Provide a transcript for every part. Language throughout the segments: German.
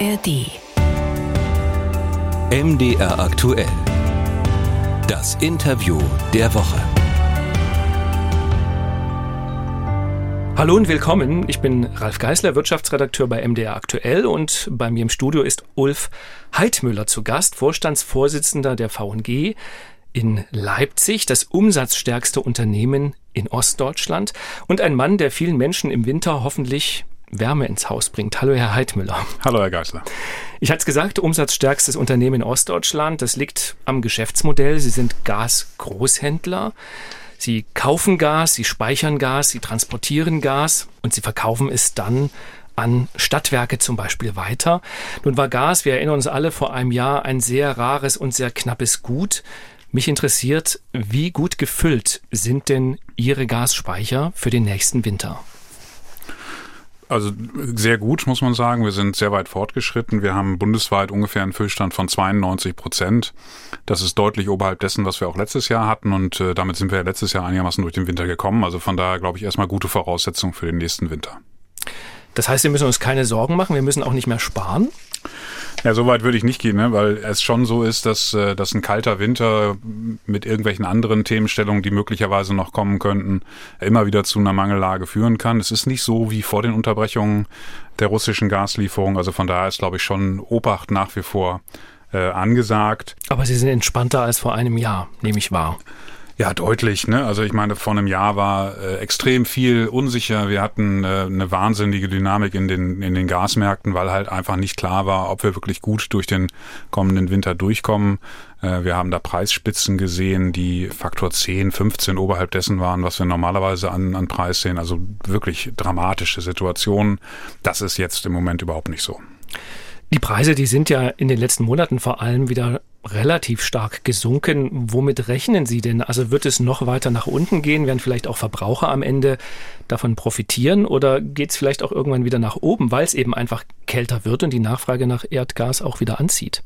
ARD. MDR aktuell. Das Interview der Woche. Hallo und willkommen. Ich bin Ralf Geißler, Wirtschaftsredakteur bei MDR Aktuell und bei mir im Studio ist Ulf Heidmüller zu Gast, Vorstandsvorsitzender der VNG in Leipzig, das umsatzstärkste Unternehmen in Ostdeutschland und ein Mann, der vielen Menschen im Winter hoffentlich Wärme ins Haus bringt. Hallo, Herr Heidmüller. Hallo, Herr Geißler. Ich hatte es gesagt, umsatzstärkstes Unternehmen in Ostdeutschland. Das liegt am Geschäftsmodell. Sie sind Gasgroßhändler. Sie kaufen Gas, sie speichern Gas, sie transportieren Gas und sie verkaufen es dann an Stadtwerke zum Beispiel weiter. Nun war Gas, wir erinnern uns alle, vor einem Jahr ein sehr rares und sehr knappes Gut. Mich interessiert, wie gut gefüllt sind denn Ihre Gasspeicher für den nächsten Winter? Also sehr gut, muss man sagen. Wir sind sehr weit fortgeschritten. Wir haben bundesweit ungefähr einen Füllstand von 92 Prozent. Das ist deutlich oberhalb dessen, was wir auch letztes Jahr hatten. Und äh, damit sind wir ja letztes Jahr einigermaßen durch den Winter gekommen. Also von daher glaube ich erstmal gute Voraussetzungen für den nächsten Winter. Das heißt, wir müssen uns keine Sorgen machen. Wir müssen auch nicht mehr sparen. Ja, so weit würde ich nicht gehen, ne? weil es schon so ist, dass, äh, dass ein kalter Winter mit irgendwelchen anderen Themenstellungen, die möglicherweise noch kommen könnten, immer wieder zu einer Mangellage führen kann. Es ist nicht so wie vor den Unterbrechungen der russischen Gaslieferung. Also von daher ist, glaube ich, schon Obacht nach wie vor äh, angesagt. Aber Sie sind entspannter als vor einem Jahr, nehme ich wahr. Ja, deutlich. Ne? Also ich meine, vor einem Jahr war äh, extrem viel unsicher. Wir hatten äh, eine wahnsinnige Dynamik in den, in den Gasmärkten, weil halt einfach nicht klar war, ob wir wirklich gut durch den kommenden Winter durchkommen. Äh, wir haben da Preisspitzen gesehen, die Faktor 10, 15 oberhalb dessen waren, was wir normalerweise an, an Preis sehen. Also wirklich dramatische Situationen. Das ist jetzt im Moment überhaupt nicht so. Die Preise, die sind ja in den letzten Monaten vor allem wieder relativ stark gesunken. Womit rechnen Sie denn? Also wird es noch weiter nach unten gehen? Werden vielleicht auch Verbraucher am Ende davon profitieren? Oder geht es vielleicht auch irgendwann wieder nach oben, weil es eben einfach kälter wird und die Nachfrage nach Erdgas auch wieder anzieht?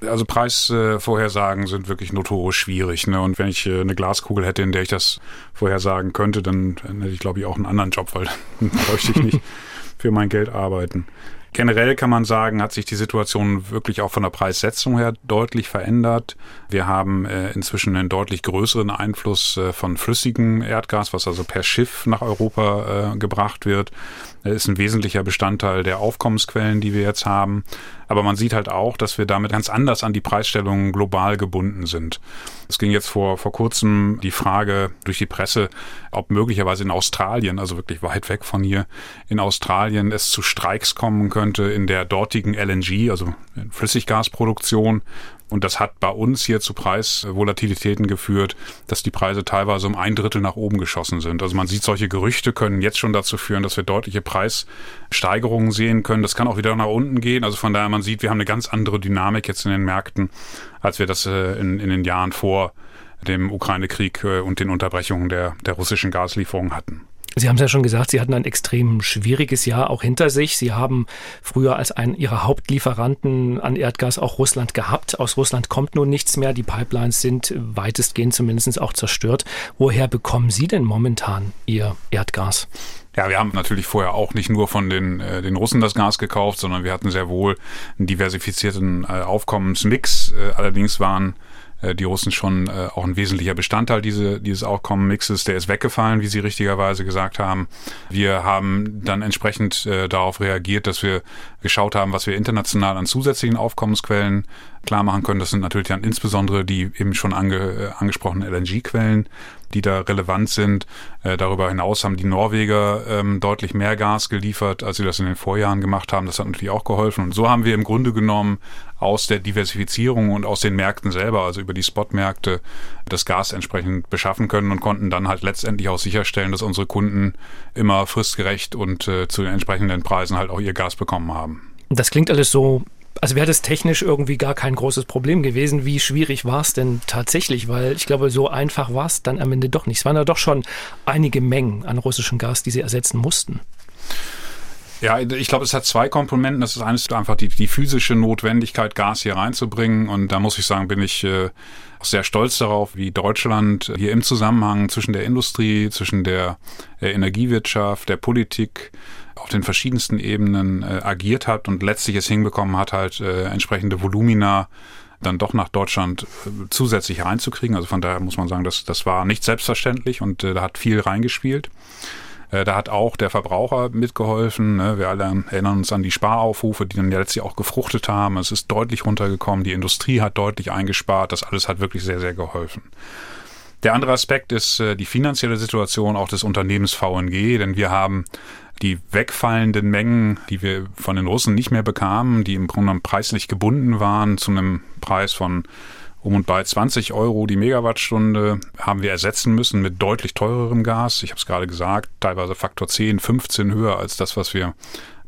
Also Preisvorhersagen sind wirklich notorisch schwierig. Ne? Und wenn ich äh, eine Glaskugel hätte, in der ich das vorhersagen könnte, dann, hätte ich, glaube ich, auch einen anderen Job, weil dann bräuchte ich nicht für mein Geld arbeiten. Generell kann man sagen, hat sich die Situation wirklich auch von der Preissetzung her deutlich verändert. Wir haben äh, inzwischen einen deutlich größeren Einfluss äh, von flüssigem Erdgas, was also per Schiff nach Europa äh, gebracht wird. Das ist ein wesentlicher Bestandteil der Aufkommensquellen, die wir jetzt haben. Aber man sieht halt auch, dass wir damit ganz anders an die Preisstellungen global gebunden sind. Es ging jetzt vor, vor kurzem die Frage durch die Presse, ob möglicherweise in Australien, also wirklich weit weg von hier, in Australien es zu Streiks kommen könnte in der dortigen LNG, also Flüssiggasproduktion, und das hat bei uns hier zu Preisvolatilitäten geführt, dass die Preise teilweise um ein Drittel nach oben geschossen sind. Also man sieht, solche Gerüchte können jetzt schon dazu führen, dass wir deutliche Preissteigerungen sehen können. Das kann auch wieder nach unten gehen. Also von daher, man sieht, wir haben eine ganz andere Dynamik jetzt in den Märkten, als wir das äh, in, in den Jahren vor dem Ukraine-Krieg äh, und den Unterbrechungen der, der russischen Gaslieferungen hatten. Sie haben es ja schon gesagt, Sie hatten ein extrem schwieriges Jahr auch hinter sich. Sie haben früher als einen Ihrer Hauptlieferanten an Erdgas auch Russland gehabt. Aus Russland kommt nun nichts mehr. Die Pipelines sind weitestgehend zumindest auch zerstört. Woher bekommen Sie denn momentan Ihr Erdgas? Ja, wir haben natürlich vorher auch nicht nur von den, äh, den Russen das Gas gekauft, sondern wir hatten sehr wohl einen diversifizierten äh, Aufkommensmix. Äh, allerdings waren äh, die Russen schon äh, auch ein wesentlicher Bestandteil diese, dieses Aufkommenmixes. Der ist weggefallen, wie Sie richtigerweise gesagt haben. Wir haben dann entsprechend äh, darauf reagiert, dass wir geschaut haben, was wir international an zusätzlichen Aufkommensquellen klar machen können. Das sind natürlich dann insbesondere die eben schon ange, äh, angesprochenen LNG-Quellen, die da relevant sind. Äh, darüber hinaus haben die Norweger ähm, deutlich mehr Gas geliefert, als sie das in den Vorjahren gemacht haben. Das hat natürlich auch geholfen. Und so haben wir im Grunde genommen aus der Diversifizierung und aus den Märkten selber, also über die Spotmärkte, das Gas entsprechend beschaffen können und konnten dann halt letztendlich auch sicherstellen, dass unsere Kunden immer fristgerecht und äh, zu den entsprechenden Preisen halt auch ihr Gas bekommen haben. Das klingt alles so also wäre das technisch irgendwie gar kein großes Problem gewesen. Wie schwierig war es denn tatsächlich? Weil ich glaube, so einfach war es dann am Ende doch nicht. Es waren ja doch schon einige Mengen an russischem Gas, die sie ersetzen mussten. Ja, ich glaube, es hat zwei Komponenten. Das ist eines einfach die, die physische Notwendigkeit, Gas hier reinzubringen. Und da muss ich sagen, bin ich äh, sehr stolz darauf, wie Deutschland hier im Zusammenhang zwischen der Industrie, zwischen der äh, Energiewirtschaft, der Politik, auf den verschiedensten Ebenen äh, agiert hat und letztlich es hinbekommen hat, halt äh, entsprechende Volumina dann doch nach Deutschland äh, zusätzlich reinzukriegen. Also von daher muss man sagen, das, das war nicht selbstverständlich und äh, da hat viel reingespielt. Äh, da hat auch der Verbraucher mitgeholfen. Ne? Wir alle erinnern uns an die Sparaufrufe, die dann ja letztlich auch gefruchtet haben. Es ist deutlich runtergekommen. Die Industrie hat deutlich eingespart. Das alles hat wirklich sehr, sehr geholfen. Der andere Aspekt ist äh, die finanzielle Situation auch des Unternehmens VNG, denn wir haben die wegfallenden Mengen, die wir von den Russen nicht mehr bekamen, die im Grunde preislich gebunden waren zu einem Preis von um und bei 20 Euro die Megawattstunde haben wir ersetzen müssen mit deutlich teurerem Gas. Ich habe es gerade gesagt, teilweise Faktor 10, 15 höher als das, was wir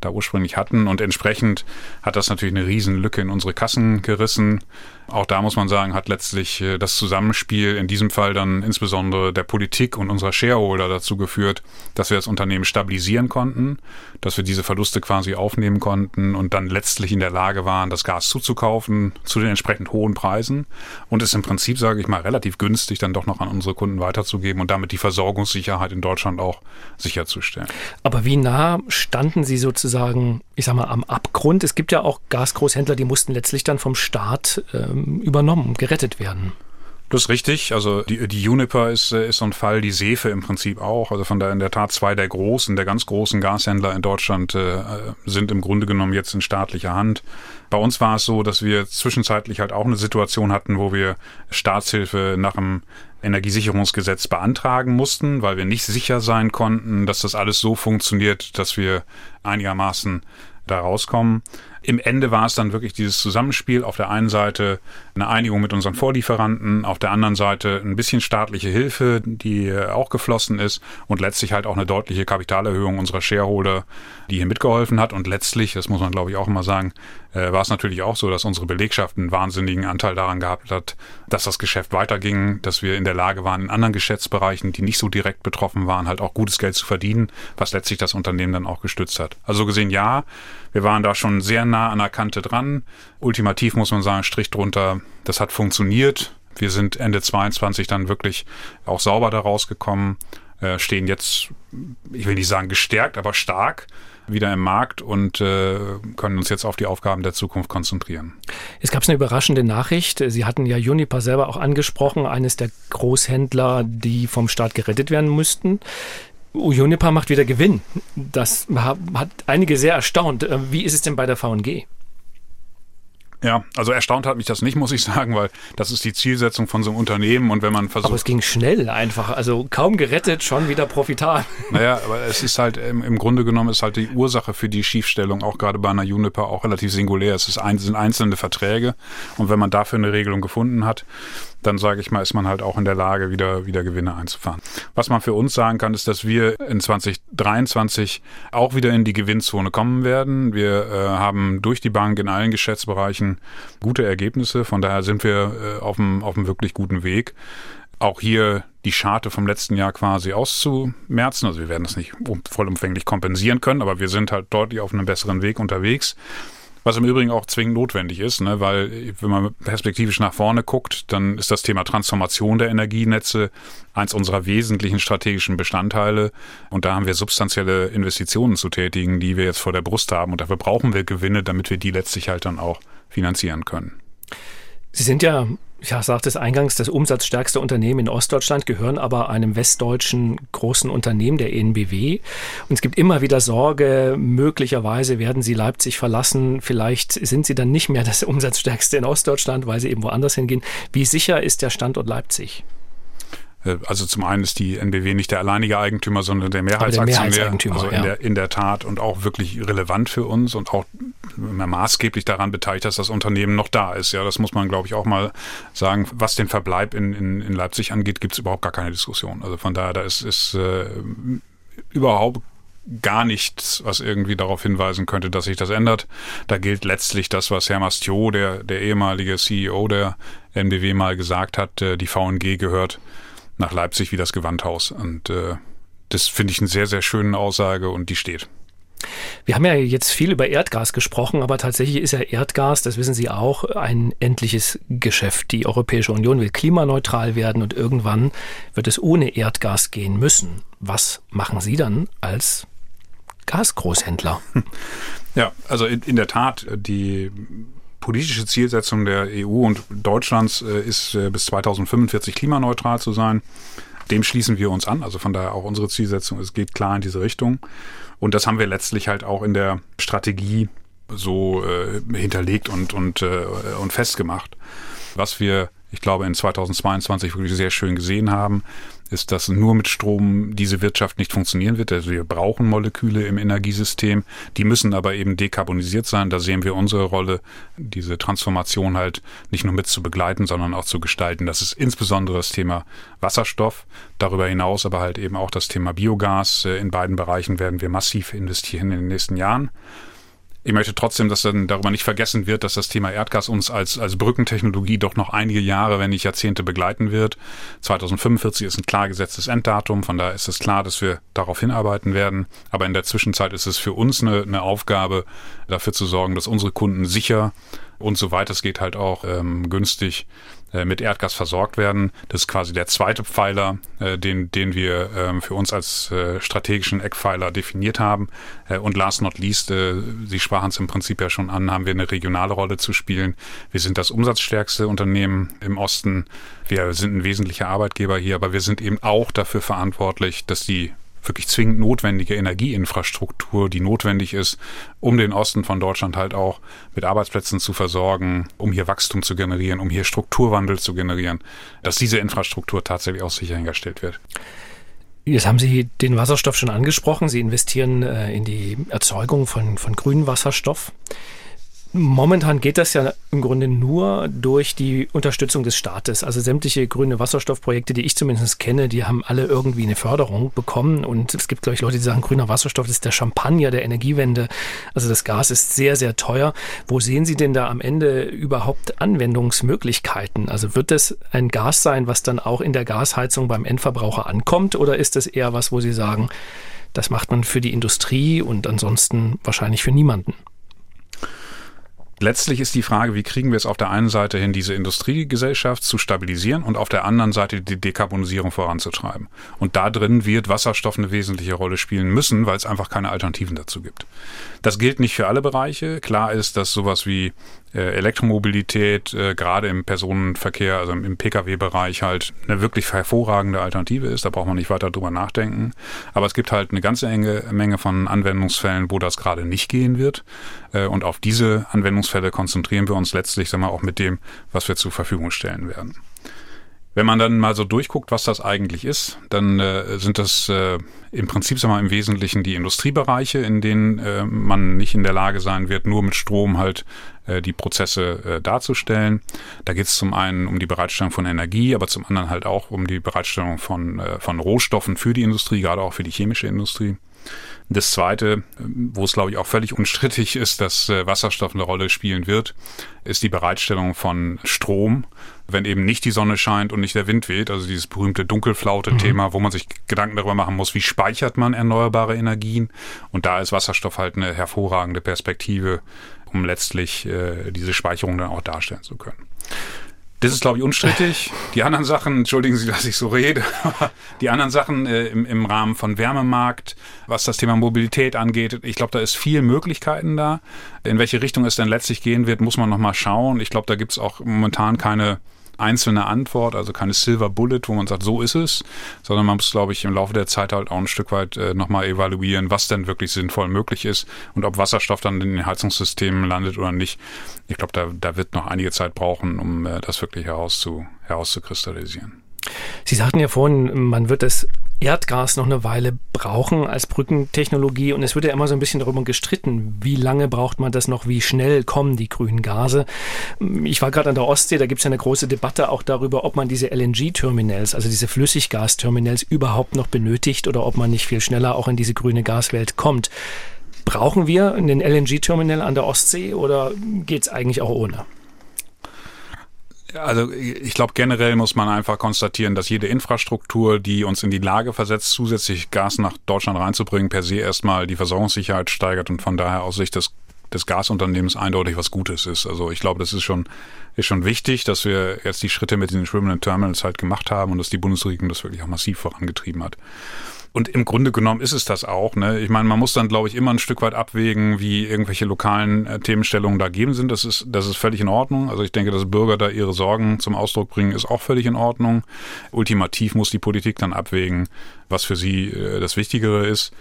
da ursprünglich hatten. Und entsprechend hat das natürlich eine Riesenlücke in unsere Kassen gerissen. Auch da muss man sagen, hat letztlich äh, das Zusammenspiel in diesem Fall dann insbesondere der Politik und unserer Shareholder dazu geführt, dass wir das Unternehmen stabilisieren konnten, dass wir diese Verluste quasi aufnehmen konnten und dann letztlich in der Lage waren, das Gas zuzukaufen zu den entsprechend hohen Preisen und es im Prinzip, sage ich mal, relativ günstig dann doch noch an unsere Kunden weiterzugeben und damit die Versorgungssicherheit in Deutschland auch sicherzustellen. Aber wie nah standen Sie sozusagen, ich sag mal, am Abgrund? Es gibt ja auch Gasgroßhändler, die mussten letztlich dann vom Staat äh, übernommen, gerettet werden. Das ist richtig. Also die, die Juniper ist, äh, ist so ein Fall, die Sefe im Prinzip auch. Also von der in der Tat zwei der großen, der ganz großen Gashändler in Deutschland äh, sind im Grunde genommen jetzt in staatlicher Hand. Bei uns war es so, dass wir zwischenzeitlich halt auch eine Situation hatten, wo wir Staatshilfe nach dem Energiesicherungsgesetz beantragen mussten, weil wir nicht sicher sein konnten, dass das alles so funktioniert, dass wir einigermaßen da rauskommen. Im Ende war es dann wirklich dieses Zusammenspiel. Auf der einen Seite eine Einigung mit unseren Vorlieferanten, auf der anderen Seite ein bisschen staatliche Hilfe, die auch geflossen ist und letztlich halt auch eine deutliche Kapitalerhöhung unserer Shareholder, die hier mitgeholfen hat. Und letztlich, das muss man glaube ich auch immer sagen, äh, war es natürlich auch so, dass unsere Belegschaft einen wahnsinnigen Anteil daran gehabt hat, dass das Geschäft weiterging, dass wir in der Lage waren, in anderen Geschäftsbereichen, die nicht so direkt betroffen waren, halt auch gutes Geld zu verdienen, was letztlich das Unternehmen dann auch gestützt hat. Also gesehen, ja, wir waren da schon sehr nah an der Kante dran. Ultimativ muss man sagen, Strich drunter, das hat funktioniert. Wir sind Ende 22 dann wirklich auch sauber da rausgekommen, äh, stehen jetzt, ich will nicht sagen gestärkt, aber stark wieder im Markt und äh, können uns jetzt auf die Aufgaben der Zukunft konzentrieren. Es gab eine überraschende Nachricht. Sie hatten ja Juniper selber auch angesprochen, eines der Großhändler, die vom Staat gerettet werden müssten. Juniper macht wieder Gewinn. Das hat einige sehr erstaunt. Äh, wie ist es denn bei der VNG? Ja, also erstaunt hat mich das nicht, muss ich sagen, weil das ist die Zielsetzung von so einem Unternehmen und wenn man versucht. Aber es ging schnell einfach, also kaum gerettet, schon wieder profitabel. Naja, aber es ist halt im, im Grunde genommen ist halt die Ursache für die Schiefstellung auch gerade bei einer Juniper auch relativ singulär. Es ist ein, sind einzelne Verträge und wenn man dafür eine Regelung gefunden hat, dann sage ich mal, ist man halt auch in der Lage, wieder, wieder Gewinne einzufahren. Was man für uns sagen kann, ist, dass wir in 2023 auch wieder in die Gewinnzone kommen werden. Wir äh, haben durch die Bank in allen Geschäftsbereichen gute Ergebnisse. Von daher sind wir äh, auf, einem, auf einem wirklich guten Weg. Auch hier die Scharte vom letzten Jahr quasi auszumerzen. Also wir werden das nicht vollumfänglich kompensieren können, aber wir sind halt deutlich auf einem besseren Weg unterwegs. Was im Übrigen auch zwingend notwendig ist, ne? weil wenn man perspektivisch nach vorne guckt, dann ist das Thema Transformation der Energienetze eins unserer wesentlichen strategischen Bestandteile. Und da haben wir substanzielle Investitionen zu tätigen, die wir jetzt vor der Brust haben. Und dafür brauchen wir Gewinne, damit wir die letztlich halt dann auch finanzieren können. Sie sind ja ja, sagt es eingangs, das umsatzstärkste Unternehmen in Ostdeutschland, gehören aber einem westdeutschen großen Unternehmen, der ENBW. Und es gibt immer wieder Sorge, möglicherweise werden sie Leipzig verlassen. Vielleicht sind sie dann nicht mehr das umsatzstärkste in Ostdeutschland, weil sie eben woanders hingehen. Wie sicher ist der Standort Leipzig? Äh, also zum einen ist die NBW nicht der alleinige Eigentümer, sondern der Mehrheitsaktionär. Der Mehrheitseigentümer, also in, ja. der, in der Tat und auch wirklich relevant für uns und auch maßgeblich daran beteiligt, dass das Unternehmen noch da ist. Ja, das muss man, glaube ich, auch mal sagen. Was den Verbleib in, in, in Leipzig angeht, gibt es überhaupt gar keine Diskussion. Also von daher, da ist, ist äh, überhaupt gar nichts, was irgendwie darauf hinweisen könnte, dass sich das ändert. Da gilt letztlich das, was Herr Mastio, der, der ehemalige CEO der NBW, mal gesagt hat, äh, die VNG gehört nach Leipzig wie das Gewandhaus. Und äh, das finde ich eine sehr, sehr schöne Aussage und die steht. Wir haben ja jetzt viel über Erdgas gesprochen, aber tatsächlich ist ja Erdgas, das wissen Sie auch, ein endliches Geschäft. Die Europäische Union will klimaneutral werden und irgendwann wird es ohne Erdgas gehen müssen. Was machen Sie dann als Gasgroßhändler. Ja, also in, in der Tat, die politische Zielsetzung der EU und Deutschlands äh, ist äh, bis 2045 klimaneutral zu sein. Dem schließen wir uns an. Also von daher auch unsere Zielsetzung. Es geht klar in diese Richtung. Und das haben wir letztlich halt auch in der Strategie so äh, hinterlegt und, und, äh, und festgemacht. Was wir, ich glaube, in 2022 wirklich sehr schön gesehen haben, ist, dass nur mit Strom diese Wirtschaft nicht funktionieren wird. Also wir brauchen Moleküle im Energiesystem, die müssen aber eben dekarbonisiert sein. Da sehen wir unsere Rolle, diese Transformation halt nicht nur mit zu begleiten, sondern auch zu gestalten. Das ist insbesondere das Thema Wasserstoff, darüber hinaus aber halt eben auch das Thema Biogas. In beiden Bereichen werden wir massiv investieren in den nächsten Jahren. Ich möchte trotzdem, dass dann darüber nicht vergessen wird, dass das Thema Erdgas uns als, als Brückentechnologie doch noch einige Jahre, wenn nicht Jahrzehnte begleiten wird. 2045 ist ein klar gesetztes Enddatum, von daher ist es klar, dass wir darauf hinarbeiten werden. Aber in der Zwischenzeit ist es für uns eine, eine Aufgabe, dafür zu sorgen, dass unsere Kunden sicher und soweit es geht halt auch ähm, günstig äh, mit Erdgas versorgt werden. Das ist quasi der zweite Pfeiler, äh, den, den wir ähm, für uns als äh, strategischen Eckpfeiler definiert haben. Äh, und last not least, äh, Sie sprachen es im Prinzip ja schon an, haben wir eine regionale Rolle zu spielen. Wir sind das umsatzstärkste Unternehmen im Osten. Wir sind ein wesentlicher Arbeitgeber hier, aber wir sind eben auch dafür verantwortlich, dass die wirklich zwingend notwendige Energieinfrastruktur, die notwendig ist, um den Osten von Deutschland halt auch mit Arbeitsplätzen zu versorgen, um hier Wachstum zu generieren, um hier Strukturwandel zu generieren, dass diese Infrastruktur tatsächlich auch sichergestellt wird. Jetzt haben Sie den Wasserstoff schon angesprochen. Sie investieren äh, in die Erzeugung von, von grünem Wasserstoff. Momentan geht das ja im Grunde nur durch die Unterstützung des Staates. Also sämtliche grüne Wasserstoffprojekte, die ich zumindest kenne, die haben alle irgendwie eine Förderung bekommen. Und es gibt, glaube ich, Leute, die sagen, grüner Wasserstoff ist der Champagner der Energiewende. Also das Gas ist sehr, sehr teuer. Wo sehen Sie denn da am Ende überhaupt Anwendungsmöglichkeiten? Also wird das ein Gas sein, was dann auch in der Gasheizung beim Endverbraucher ankommt? Oder ist das eher was, wo Sie sagen, das macht man für die Industrie und ansonsten wahrscheinlich für niemanden? Letztlich ist die Frage, wie kriegen wir es auf der einen Seite hin, diese Industriegesellschaft zu stabilisieren und auf der anderen Seite die Dekarbonisierung voranzutreiben. Und da drin wird Wasserstoff eine wesentliche Rolle spielen müssen, weil es einfach keine Alternativen dazu gibt. Das gilt nicht für alle Bereiche. Klar ist, dass sowas wie Elektromobilität äh, gerade im Personenverkehr, also im Pkw-Bereich halt eine wirklich hervorragende Alternative ist. Da braucht man nicht weiter drüber nachdenken. Aber es gibt halt eine ganze enge Menge von Anwendungsfällen, wo das gerade nicht gehen wird. Äh, und auf diese Anwendungsfälle konzentrieren wir uns letztlich, sagen wir, auch mit dem, was wir zur Verfügung stellen werden. Wenn man dann mal so durchguckt, was das eigentlich ist, dann äh, sind das äh, im Prinzip sagen wir, im Wesentlichen die Industriebereiche, in denen äh, man nicht in der Lage sein wird, nur mit Strom halt äh, die Prozesse äh, darzustellen. Da geht es zum einen um die Bereitstellung von Energie, aber zum anderen halt auch um die Bereitstellung von, äh, von Rohstoffen für die Industrie, gerade auch für die chemische Industrie. Das Zweite, wo es glaube ich auch völlig unstrittig ist, dass äh, Wasserstoff eine Rolle spielen wird, ist die Bereitstellung von Strom, wenn eben nicht die Sonne scheint und nicht der Wind weht. Also dieses berühmte Dunkelflaute-Thema, mhm. wo man sich Gedanken darüber machen muss, wie speichert man erneuerbare Energien. Und da ist Wasserstoff halt eine hervorragende Perspektive, um letztlich äh, diese Speicherung dann auch darstellen zu können. Das ist, glaube ich, unstrittig. Die anderen Sachen, entschuldigen Sie, dass ich so rede, die anderen Sachen äh, im, im Rahmen von Wärmemarkt, was das Thema Mobilität angeht, ich glaube, da ist viel Möglichkeiten da. In welche Richtung es denn letztlich gehen wird, muss man nochmal schauen. Ich glaube, da gibt es auch momentan keine einzelne Antwort, also keine Silver Bullet, wo man sagt, so ist es, sondern man muss, glaube ich, im Laufe der Zeit halt auch ein Stück weit äh, nochmal evaluieren, was denn wirklich sinnvoll möglich ist und ob Wasserstoff dann in den Heizungssystemen landet oder nicht. Ich glaube, da, da wird noch einige Zeit brauchen, um äh, das wirklich herauszu, herauszukristallisieren. Sie sagten ja vorhin, man wird es Erdgas noch eine Weile brauchen als Brückentechnologie. Und es wird ja immer so ein bisschen darüber gestritten, wie lange braucht man das noch, wie schnell kommen die grünen Gase. Ich war gerade an der Ostsee, da gibt es ja eine große Debatte auch darüber, ob man diese LNG-Terminals, also diese Flüssiggasterminals überhaupt noch benötigt oder ob man nicht viel schneller auch in diese grüne Gaswelt kommt. Brauchen wir einen LNG-Terminal an der Ostsee oder geht es eigentlich auch ohne? Also ich glaube, generell muss man einfach konstatieren, dass jede Infrastruktur, die uns in die Lage versetzt, zusätzlich Gas nach Deutschland reinzubringen, per se erstmal die Versorgungssicherheit steigert und von daher aus Sicht des, des Gasunternehmens eindeutig was Gutes ist. Also ich glaube, das ist schon, ist schon wichtig, dass wir jetzt die Schritte mit den schwimmenden Terminals halt gemacht haben und dass die Bundesregierung das wirklich auch massiv vorangetrieben hat. Und im Grunde genommen ist es das auch. Ne? Ich meine, man muss dann, glaube ich, immer ein Stück weit abwägen, wie irgendwelche lokalen äh, Themenstellungen da geben sind. Das ist, das ist völlig in Ordnung. Also ich denke, dass Bürger da ihre Sorgen zum Ausdruck bringen, ist auch völlig in Ordnung. Ultimativ muss die Politik dann abwägen, was für sie äh, das Wichtigere ist.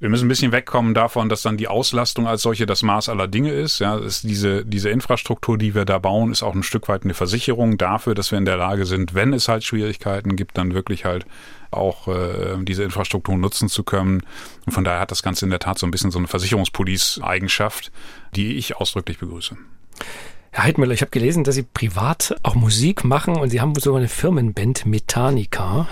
Wir müssen ein bisschen wegkommen davon, dass dann die Auslastung als solche das Maß aller Dinge ist. Ja, ist diese, diese Infrastruktur, die wir da bauen, ist auch ein Stück weit eine Versicherung dafür, dass wir in der Lage sind, wenn es halt Schwierigkeiten gibt, dann wirklich halt auch äh, diese Infrastruktur nutzen zu können. Und von daher hat das Ganze in der Tat so ein bisschen so eine Versicherungspolice-Eigenschaft, die ich ausdrücklich begrüße. Herr Heidmüller, ich habe gelesen, dass Sie privat auch Musik machen und Sie haben sogar eine Firmenband Metallica.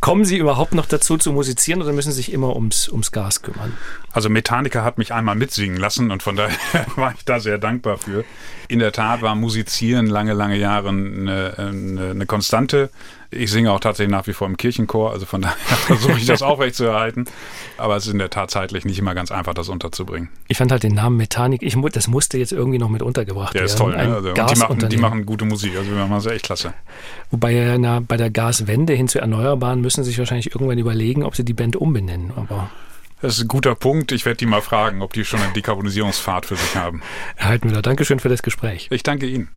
Kommen Sie überhaupt noch dazu zu musizieren oder müssen Sie sich immer ums, ums Gas kümmern? Also Metallica hat mich einmal mitsingen lassen und von daher war ich da sehr dankbar für. In der Tat war Musizieren lange, lange Jahre eine, eine, eine Konstante. Ich singe auch tatsächlich nach wie vor im Kirchenchor, also von daher versuche ich das aufrechtzuerhalten. Aber es ist in der Tat zeitlich nicht immer ganz einfach, das unterzubringen. Ich fand halt den Namen Metallic, ich, das musste jetzt irgendwie noch mit untergebracht werden. Der ist toll, ne? also, die, machen, die machen gute Musik, also wir machen das echt klasse. Wobei na, bei der Gaswende hin zu Erneuerbaren müssen sie sich wahrscheinlich irgendwann überlegen, ob sie die Band umbenennen. Aber das ist ein guter Punkt. Ich werde die mal fragen, ob die schon einen Dekarbonisierungspfad für sich haben. Herr Heidmüller, Dankeschön für das Gespräch. Ich danke Ihnen.